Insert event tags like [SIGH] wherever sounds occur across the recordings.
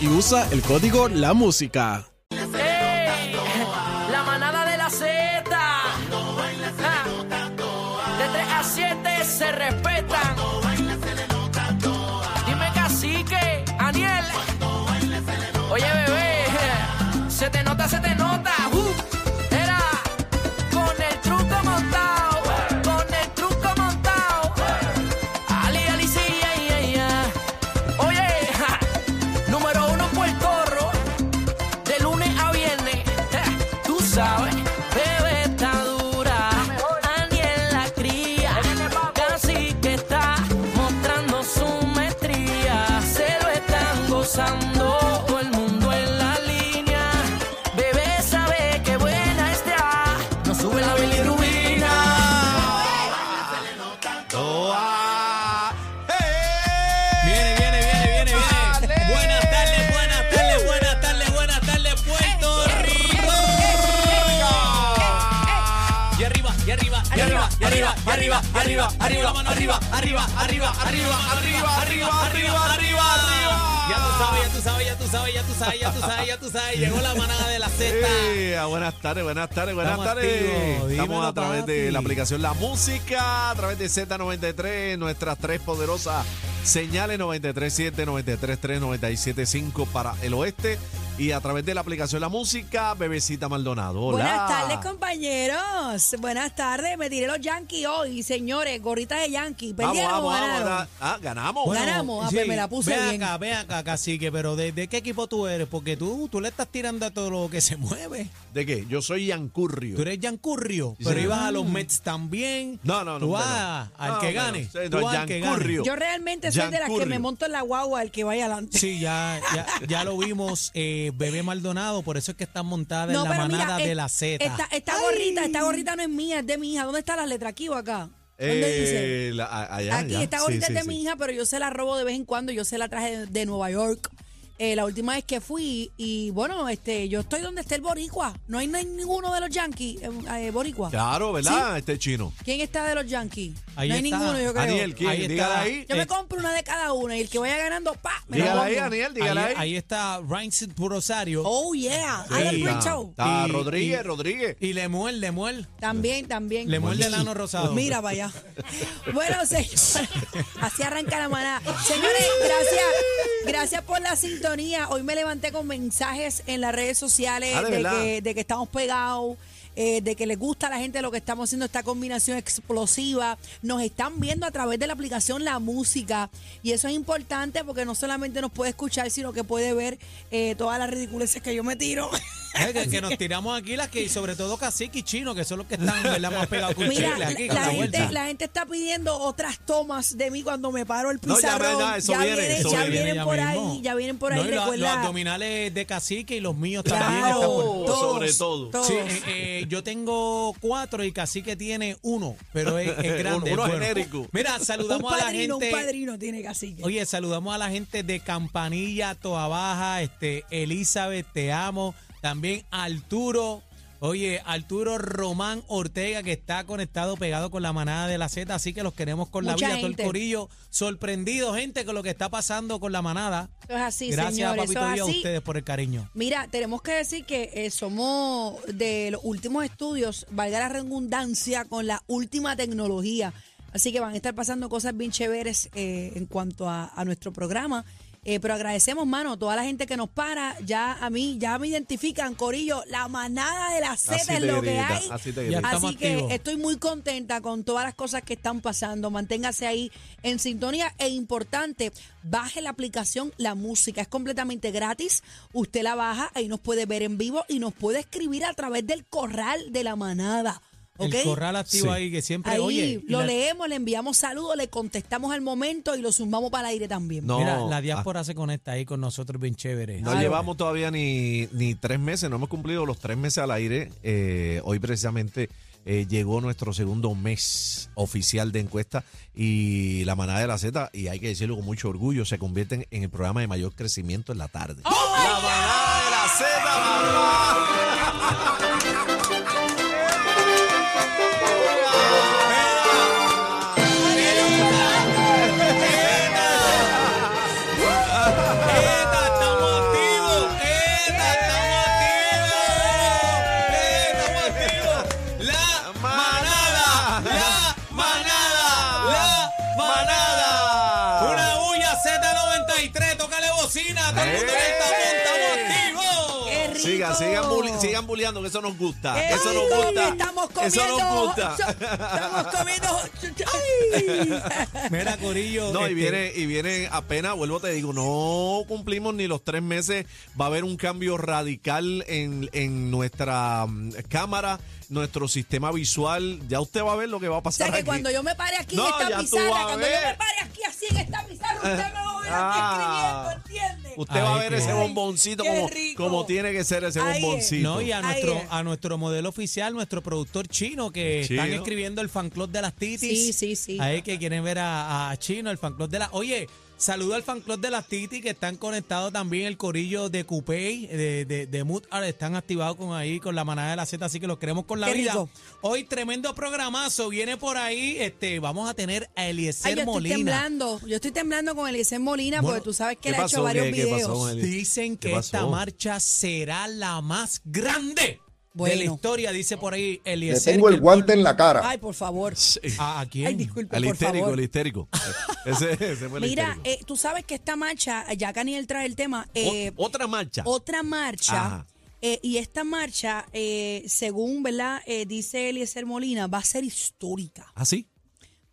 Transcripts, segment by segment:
Y usa el código La Música. ¡Ey! La manada de la Z. Ja. De 3 a 7 se respetan. Arriba, arriba, arriba, arriba, arriba, arriba, arriba, arriba, arriba, arriba, arriba. Ya tú sabes, ya tú sabes, ya tú sabes, ya tú sabes, ya tú sabes, ya tú sabes. Llegó la manada de la Z. [LAUGHS] Eh, buenas tardes, buenas tardes, buenas Estamos tardes. activos, Estamos a través de la aplicación La Música, a través de Z93, nuestras tres poderosas señales 93.7, 93.3, 97.5 para el oeste y a través de la aplicación La Música, Bebecita Maldonado. Hola. Buenas tardes, compañeros. Buenas tardes. Me tiré los Yankees hoy, señores. Gorritas de Yankee. Vamos, ¿Perdieron vamos, ganaron? Ah, ganamos. Bueno, Ganamos, ah, pues me la puse ve bien. acá, ve acá, cacique, pero ¿de, de qué equipo tú eres? Porque tú, tú le estás tirando a todo lo que se mueve. ¿De qué? Yo soy Yancurrio. Tú eres Yancurrio, Sí, pero ibas a los Mets también. No, no, no. Tú vas no. al No, que gane. no. Sí, Tú al que gane. Yo realmente soy de las que me monto en la guagua el que vaya adelante. Sí, ya, ya, ya lo vimos, eh, [LAUGHS] Bebé Maldonado, por eso es que está montada en la manada eh, de la Z. Esta, esta gorrita, esta gorrita no es mía, es de mi hija. ¿Dónde está la letra? ¿Aquí o acá? ¿Dónde dice? Eh, la- allá, Aquí, allá. esta gorrita sí, es de sí. mi hija, pero yo se la robo de vez en cuando. Yo se la traje de, de Nueva York. Eh, la última vez que fui y bueno, este, yo estoy donde está el boricua. No hay, no hay ninguno de los Yankees, eh, eh, boricua. Claro, ¿verdad? Este chino. ¿Quién está de los Yankees? Ahí no hay está. ninguno, yo creo. Daniel, ¿quién? Ahí. Dígala ahí. Yo Eh, me compro una de cada una y el que vaya ganando, pa, me la Dígala ahí. Daniel, dígala ahí, ahí. ahí está Ryan Rosario. Oh, yeah. Sí. El Está-. Está Y- Rodríguez, y- Rodríguez. Y Lemuel, Lemuel. También, también. Lemuel de Lano Rosado. Mira, vaya. Bueno, [LAUGHS] señores, así arranca la manada. Señores, gracias, gracias por la sintonía. Hoy me levanté con mensajes en las redes sociales Ah, ¿de que, de que estamos pegados. eh, de que les gusta a la gente lo que estamos haciendo, esta combinación explosiva. Nos están viendo a través de la aplicación La Música. Y eso es importante porque no solamente nos puede escuchar, sino que puede ver eh, todas las ridiculeces que yo me tiro. [LAUGHS] Que, que nos tiramos aquí las que, y sobre todo Cacique y Chino, que son los que están ¿verdad? más pegados con Mira, chicle aquí, con la, la gente, la está pidiendo otras tomas de mí cuando me paro el No, ya pizarrón. ah, eso viene, viene- eso ya viene. vienen ya por mismo. ahí, ya vienen por ahí. No, los, abdominales de Cacique y los míos Claro, también están por- todos, sobre todo. todos. Sí, eh, eh, yo tengo cuatro y Cacique tiene uno, pero es, es [LAUGHS] grande. Uno bueno. genérico. Mira, un saludamos a la gente. un padrino tiene cacique. Oye, saludamos a la gente de Campanilla, Toa Baja, este, Elizabeth, te amo. También Arturo. Oye, Arturo Román Ortega, que está conectado, pegado con la manada de la Z, así que los queremos con la Mucha vida, todo el gente. corillo. Sorprendido, gente, con lo que está pasando con la manada. Eso es así, Gracias, señores. papito, eso es y a así. ustedes por el cariño. Mira, tenemos que decir que eh, somos de los últimos estudios, valga la redundancia, con la última tecnología. Así que van a estar pasando cosas bien chéveres eh, en cuanto a, a nuestro programa. Eh, pero agradecemos, mano, toda la gente que nos para. Ya a mí, ya me identifican, Corillo, la manada de la Z es lo que grita, hay. así te que activos. estoy muy contenta con todas las cosas que están pasando. Manténgase ahí en sintonía. E importante, baje la aplicación La Música. Es completamente gratis. Usted la baja, ahí nos puede ver en vivo y nos puede escribir a través del corral de la manada. El corral activo Sí. ahí que siempre, Ahí oye, lo la, leemos, le enviamos saludos, le contestamos al momento y lo sumamos para el aire también. No, mira, la ah, diáspora se conecta ahí con nosotros bien chévere. No llevamos todavía ni, ni tres meses, no hemos cumplido los tres meses al aire. Eh, hoy precisamente eh, llegó nuestro segundo mes oficial de encuesta y la manada de la Z, y hay que decirlo con mucho orgullo, se convierten en el programa de mayor crecimiento en la tarde. ¡Oh, la manada de la Z, Sigan, sigan, bulli- sigan bulleando, que eso nos gusta. ¡Qué Eso nos rico gusta. estamos comiendo! Eso nos gusta. Estamos comiendo... ¡Ay! Mira, Corillo. No, y este, viene, y viene apenas, vuelvo te digo, no cumplimos ni los tres meses. Va a haber un cambio radical en, en nuestra mm, cámara, nuestro sistema visual. Ya usted va a ver lo que va a O pasar. sea que aquí. cuando yo me pare aquí No, en esta pizarra, cuando yo me pare aquí así en esta pizarra, usted me va a ver [LAUGHS] Ah. aquí escribiendo. Usted va a ver ese bomboncito como, como tiene que ser ese Ahí bomboncito. No, y a Ahí nuestro, es. a nuestro modelo oficial, nuestro productor chino, que Chino. están escribiendo el fan club de las titis. Sí, sí, sí. Ahí que quieren ver a, a Chino, el fan club de las. Oye, saludo al fan club de las titis que están conectados también el corillo de Coupé, de, de, de Mood Art, están activados con ahí, con la manada de la Z, así que los queremos con la Qué vida. rico. Hoy tremendo programazo, viene por ahí, este, vamos a tener a Eliezer Ay, yo estoy Molina. temblando. Yo estoy temblando con Eliezer Molina Bueno, porque tú sabes que ¿qué él ha hecho varios ¿Qué- qué pasó videos. Dicen ¿Qué que esta marcha será la más grande de la Bueno. historia, dice por ahí Le Eliezer. tengo que el guante en la cara. Ay, por favor. ¿A, a quién? Ay, disculpe, El por histérico, favor. el histérico. [LAUGHS] ese, ese fue el Mira, histérico. eh, tú sabes que esta marcha, ya Caniel trae el tema, eh, O- otra marcha. otra marcha, eh, y esta marcha, eh, según verdad eh, dice Eliezer Molina, va a ser histórica. ¿Ah, sí?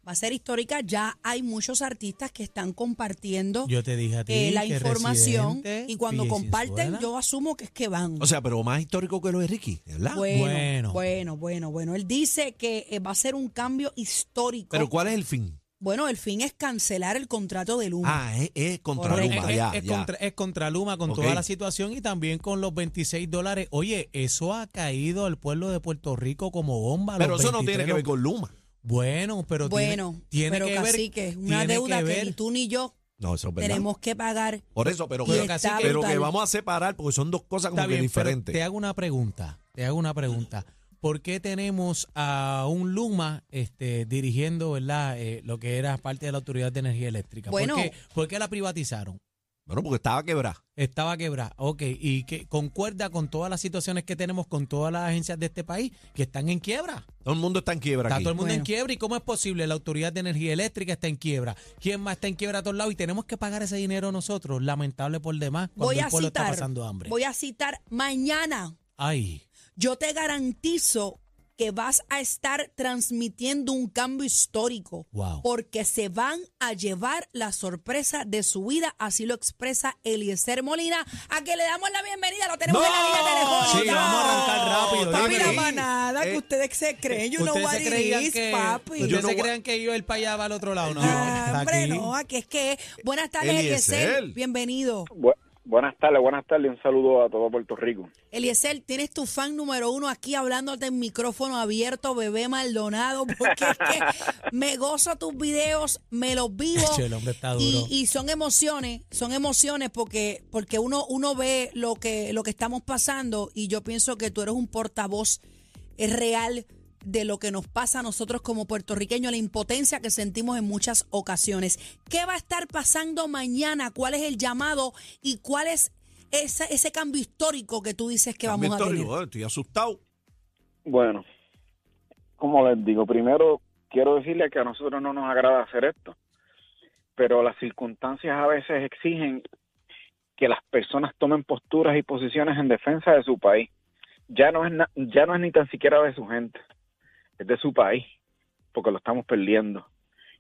Va a ser histórica. Ya hay muchos artistas que están compartiendo Yo te dije a ti eh, la que información y cuando comparten, yo asumo que es que van. O sea, pero más histórico que lo de Ricky, ¿verdad? bueno, Bueno. bueno, bueno, bueno, Él dice que eh, va a ser un cambio histórico. pero ¿cuál es el fin? bueno, el fin es cancelar el contrato de Luma. Ah, es, es contra Correcto. Luma, es, ya, es ya. contra, es contra Luma con toda la situación y también con los 26 dólares. Oye, eso ha caído al pueblo de Puerto Rico como bomba. Pero los eso no tiene 23, que ver con Luma. Bueno, pero bueno, tiene, tiene pero que ver. cacique, una tiene deuda que, ver- ni tú ni yo No, eso es verdad. tenemos que pagar. Por eso, pero, pero, cacique, pero que vamos a separar porque son dos cosas como que diferentes. te hago una pregunta. Te hago una pregunta. ¿Por qué tenemos a un Luma este, dirigiendo verdad eh, lo que era parte de la Autoridad de Energía Eléctrica? Bueno. ¿Por, qué, por qué la privatizaron? Bueno, porque estaba quebrada. Estaba quebrada. Ok, y que concuerda con todas las situaciones que tenemos con todas las agencias de este país que están en quiebra. Todo el mundo está en quiebra Está aquí. todo el mundo en quiebra. ¿Y cómo es posible? La Autoridad de Energía Eléctrica está en quiebra. ¿Quién más está en quiebra a todos lados? Y tenemos que pagar ese dinero nosotros. Lamentable por demás. Cuando Voy el a pueblo está citar, pasando hambre. voy a citar mañana. Ay. Yo te garantizo que vas a estar transmitiendo un cambio histórico. Wow. Porque se van a llevar la sorpresa de su vida, así lo expresa Eliezer Molina, a que le damos la bienvenida, lo tenemos ¡No! en la línea telefónica. Sí, vamos a arrancar rápido, Papi, la manada, que Eh, ustedes se creen, know ¿Ustedes what se it creían is, que, papi. ¿ustedes Yo se no- creían que iba a ir para allá, para el otro lado? No, Ah, está hombre, aquí. no, aquí es que... Buenas tardes, Eliezer. Eliezer, bienvenido. Bu- buenas tardes, buenas tardes. Un saludo a todo Puerto Rico. Eliezer, tienes tu fan número uno aquí hablándote en micrófono abierto, bebé Maldonado, porque es que me gozo tus videos, me los vivo. Che, el hombre está y, duro. y son emociones, son emociones porque, porque uno, uno ve lo que, lo que estamos pasando y yo pienso que tú eres un portavoz es real de lo que nos pasa a nosotros como puertorriqueños, la impotencia que sentimos en muchas ocasiones. ¿Qué va a estar pasando mañana? ¿Cuál es el llamado y cuál es ese, ese cambio histórico que tú dices que Cambio vamos a tener? histórico, eh, Estoy asustado. Bueno, como les digo, primero quiero decirle que a nosotros no nos agrada hacer esto, pero las circunstancias a veces exigen que las personas tomen posturas y posiciones en defensa de su país. Ya no es na- ya no es ni tan siquiera de su gente, es de su país, porque lo estamos perdiendo.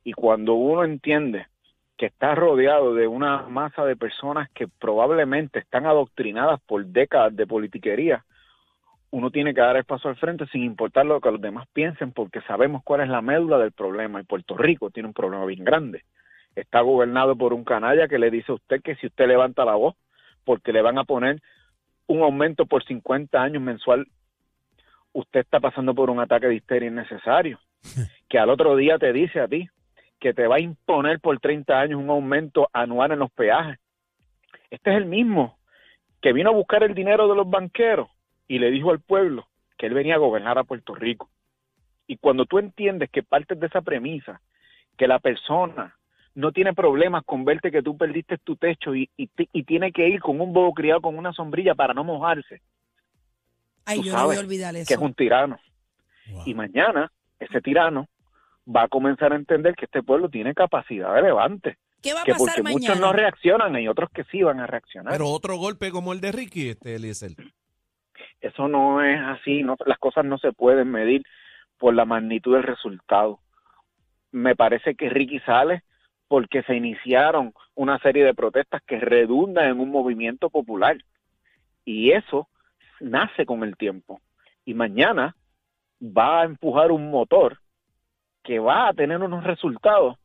Y cuando uno entiende que está rodeado de una masa de personas que probablemente están adoctrinadas por décadas de politiquería, uno tiene que dar el paso al frente sin importar lo que los demás piensen, porque sabemos cuál es la médula del problema. Y Puerto Rico tiene un problema bien grande. Está gobernado por un canalla que le dice a usted que si usted levanta la voz, porque le van a poner un aumento por 50 años mensual, usted está pasando por un ataque de histeria innecesario. [LAUGHS] Que al otro día te dice a ti que te va a imponer por 30 años un aumento anual en los peajes. Este es el mismo que vino a buscar el dinero de los banqueros y le dijo al pueblo que él venía a gobernar a Puerto Rico. Y cuando tú entiendes que partes de esa premisa, que la persona no tiene problemas con verte que tú perdiste tu techo y, y, ti- y tiene que ir con un bobo criado con una sombrilla para no mojarse, Ay, tú yo no voy a sabes olvidar que eso. es un tirano. Wow. Y mañana ese tirano va a comenzar a entender que este pueblo tiene capacidad de levante, ¿Qué va a que pasar porque muchos mañana? no reaccionan y otros que sí van a reaccionar. Pero otro golpe como el de Ricky, este Eliezer. Eso no es así, no, las cosas no se pueden medir por la magnitud del resultado. Me parece que Ricky sale porque se iniciaron una serie de protestas que redundan en un movimiento popular. Y eso nace con el tiempo. Y mañana va a empujar un motor que va a tener unos resultados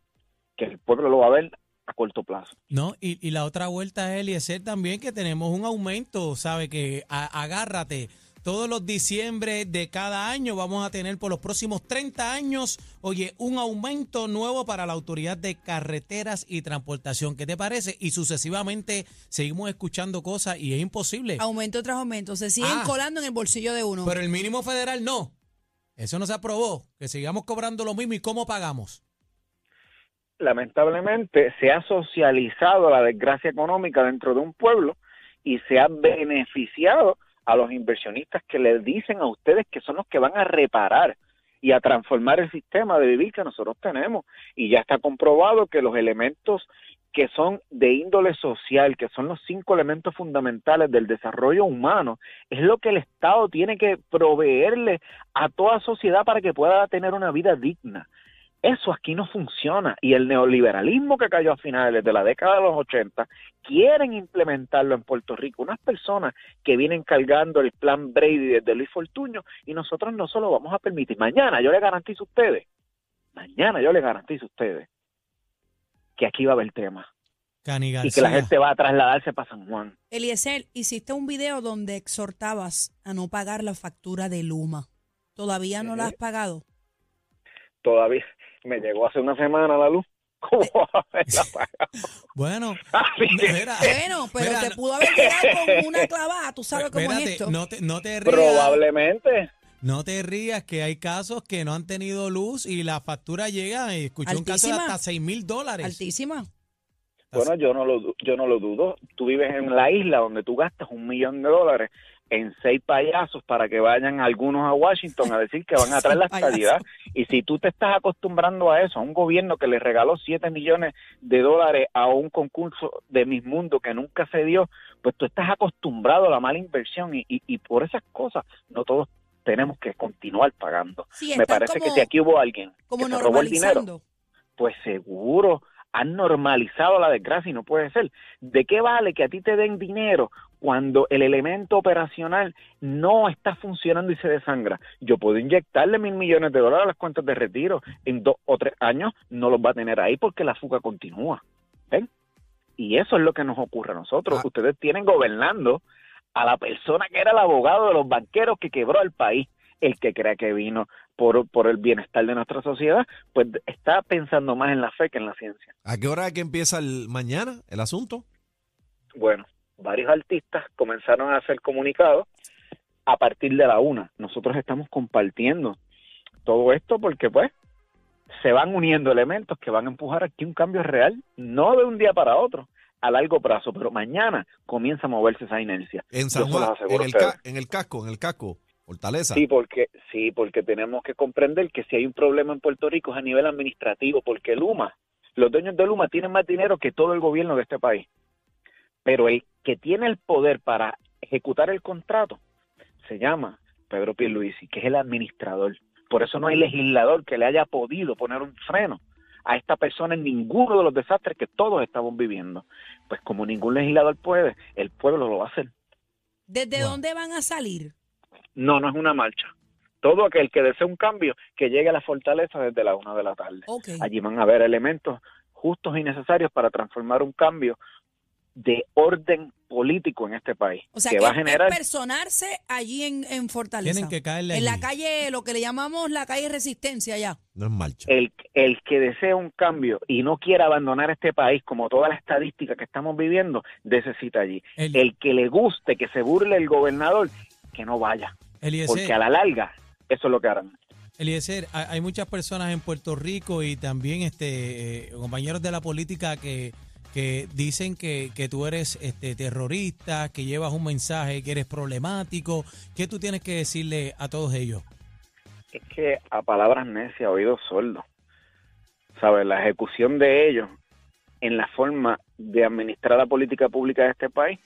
que el pueblo lo va a ver a corto plazo. No, y, y la otra vuelta es, Eliezer, también que tenemos un aumento, ¿sabe? Que agárrate. Todos los diciembre de cada año vamos a tener por los próximos 30 años, oye, un aumento nuevo para la Autoridad de Carreteras y Transportación. ¿Qué te parece? Y sucesivamente seguimos escuchando cosas y es imposible. Aumento tras aumento. Se siguen Ah. colando en el bolsillo de uno. Pero el mínimo federal no. Eso no se aprobó. Que sigamos cobrando lo mismo y cómo pagamos. lamentablemente se ha socializado la desgracia económica dentro de un pueblo y se ha beneficiado a los inversionistas que les dicen a ustedes que son los que van a reparar y a transformar el sistema de vivir que nosotros tenemos. Y ya está comprobado que los elementos que son de índole social, que son los cinco elementos fundamentales del desarrollo humano, es lo que el Estado tiene que proveerle a toda sociedad para que pueda tener una vida digna. Eso aquí no funciona y el neoliberalismo que cayó a finales de la década de los 80 quieren implementarlo en Puerto Rico. Unas personas que vienen cargando el plan Brady desde Luis Fortuño y nosotros no se lo vamos a permitir. Mañana yo le garantizo a ustedes, mañana yo le garantizo a ustedes que aquí va a haber tema Cani y que la gente va a trasladarse para San Juan. Eliezer, hiciste un video donde exhortabas a no pagar la factura de Luma. ¿Todavía no la has pagado? Todavía me llegó hace una semana la luz. [LAUGHS] ¿Cómo? Bueno, [LAUGHS] que- mira, [LAUGHS] Bueno, pero mira, te pudo haber llegado con una clavada. Tú sabes cómo espérate, es esto. No te, no te rías. Probablemente. No te rías que hay casos que no han tenido luz y la factura llega y escuché un caso de hasta 6 mil dólares. Altísima. Bueno, yo no lo yo no lo dudo. Tú vives en la isla donde tú gastas un millón de dólares en seis payasos para que vayan algunos a Washington a decir que van a traer la estabilidad. Y si tú te estás acostumbrando a eso, a un gobierno que le regaló siete millones de dólares a un concurso de Mis Mundo que nunca se dio, pues tú estás acostumbrado a la mala inversión y, y, y por esas cosas no todos tenemos que continuar pagando. Sí, Me parece como, que si aquí hubo alguien como que se robó el dinero, pues seguro han normalizado la desgracia y no puede ser. ¿De qué vale que a ti te den dinero cuando el elemento operacional no está funcionando y se desangra? Yo puedo inyectarle mil millones de dólares a las cuentas de retiro. En dos o tres años no los va a tener ahí porque la fuga continúa. ¿Ven? Y eso es lo que nos ocurre a nosotros. Ah. Ustedes tienen gobernando a la persona que era el abogado de los banqueros que quebró al país. El que crea que vino por, por el bienestar de nuestra sociedad, pues está pensando más en la fe que en la ciencia. ¿A qué hora que empieza el mañana el asunto? Bueno, varios artistas comenzaron a hacer comunicados a partir de la una. Nosotros estamos compartiendo todo esto porque pues se van uniendo elementos que van a empujar aquí un cambio real, no de un día para otro, a largo plazo, pero mañana comienza a moverse esa inercia. En San Juan, el, ca- en el casco, en el casco. Fortaleza. Sí, porque sí, porque tenemos que comprender que si hay un problema en Puerto Rico es a nivel administrativo, porque Luma, los dueños de Luma tienen más dinero que todo el gobierno de este país. Pero el que tiene el poder para ejecutar el contrato se llama Pedro Pierluisi, que es el administrador. Por eso no hay legislador que le haya podido poner un freno a esta persona en ninguno de los desastres que todos estamos viviendo. Pues como ningún legislador puede, el pueblo lo va a hacer. ¿Desde Wow. dónde van a salir? No, no es una marcha. Todo aquel que desee un cambio, que llegue a la fortaleza desde la una de la tarde. Allí van a haber elementos justos y necesarios para transformar un cambio de orden político en este país, O sea, que que va a generar personarse allí en, en Fortaleza. Tienen que caerle En la calle, lo que le llamamos la calle Resistencia ya. No es marcha. el, el que desea un cambio y no quiera abandonar este país, como toda la estadística que estamos viviendo, necesita allí. El- El que le guste, que se burle el gobernador, que no vaya, Eliezer, porque a la larga eso es lo que harán. Eliezer, hay hay muchas personas en Puerto Rico y también este eh, compañeros de la política que, que dicen que, que tú eres este terrorista, que llevas un mensaje, que eres problemático. ¿Qué tú tienes que decirle a todos ellos? es que a palabras necias, oídos sordos. ¿Sabes? La ejecución de ellos en la forma de administrar la política pública de este país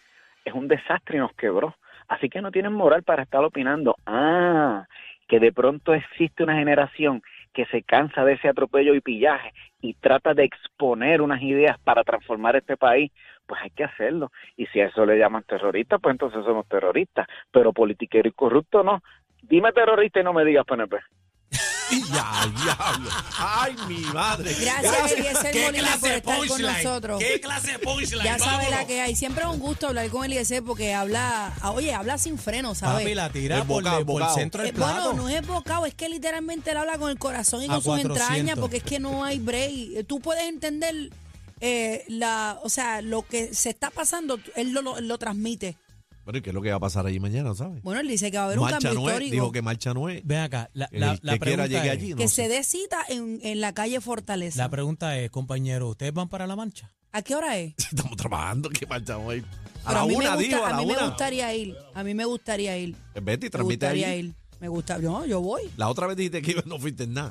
es un desastre y nos quebró. Así que no tienen moral para estar opinando. Ah, que de pronto existe una generación que se cansa de ese atropello y pillaje y trata de exponer unas ideas para transformar este país, pues hay que hacerlo. Y si a eso le llaman terrorista, pues entonces somos terroristas. Pero politiquero y corrupto no. Dime terrorista y no me digas PNP. [LAUGHS] Y ya, diablo. Ay, mi madre. Gracias, Eliezer ¿Qué Molina, por estar con nosotros. ¿Qué clase de punchline? Ya sabe la que hay. Siempre es un gusto hablar con Eliezer porque habla, oye, habla sin freno, ¿sabes? Papi, la tira El por, bocado, por el centro del Eh, bueno, plato. no es bocado, es que literalmente él habla con el corazón y A con sus 400. entrañas, porque es que no hay break. Eh, Tú puedes entender eh, la, o sea, lo que se está pasando, él lo, lo, lo transmite. Bueno, ¿y qué es lo que va a pasar allí mañana, sabes? Bueno, él dice que va a haber un Marcha cambio no es, histórico. dijo que marcha no es. Ven acá, la, El la, que la quiera pregunta llegue es, allí. no que sé. se dé cita en, en la calle Fortaleza. la pregunta es, compañero, ¿ustedes van para la mancha? ¿A qué hora es? [LAUGHS] Estamos trabajando, ¿qué marcha? A Pero la a mí, una, me, digo, a a la mí me una. gustaría ir. A mí me gustaría ir. Betty, Me transmite gustaría ahí. ir. Me gusta. No, yo voy. La otra vez dijiste que no fuiste en nada.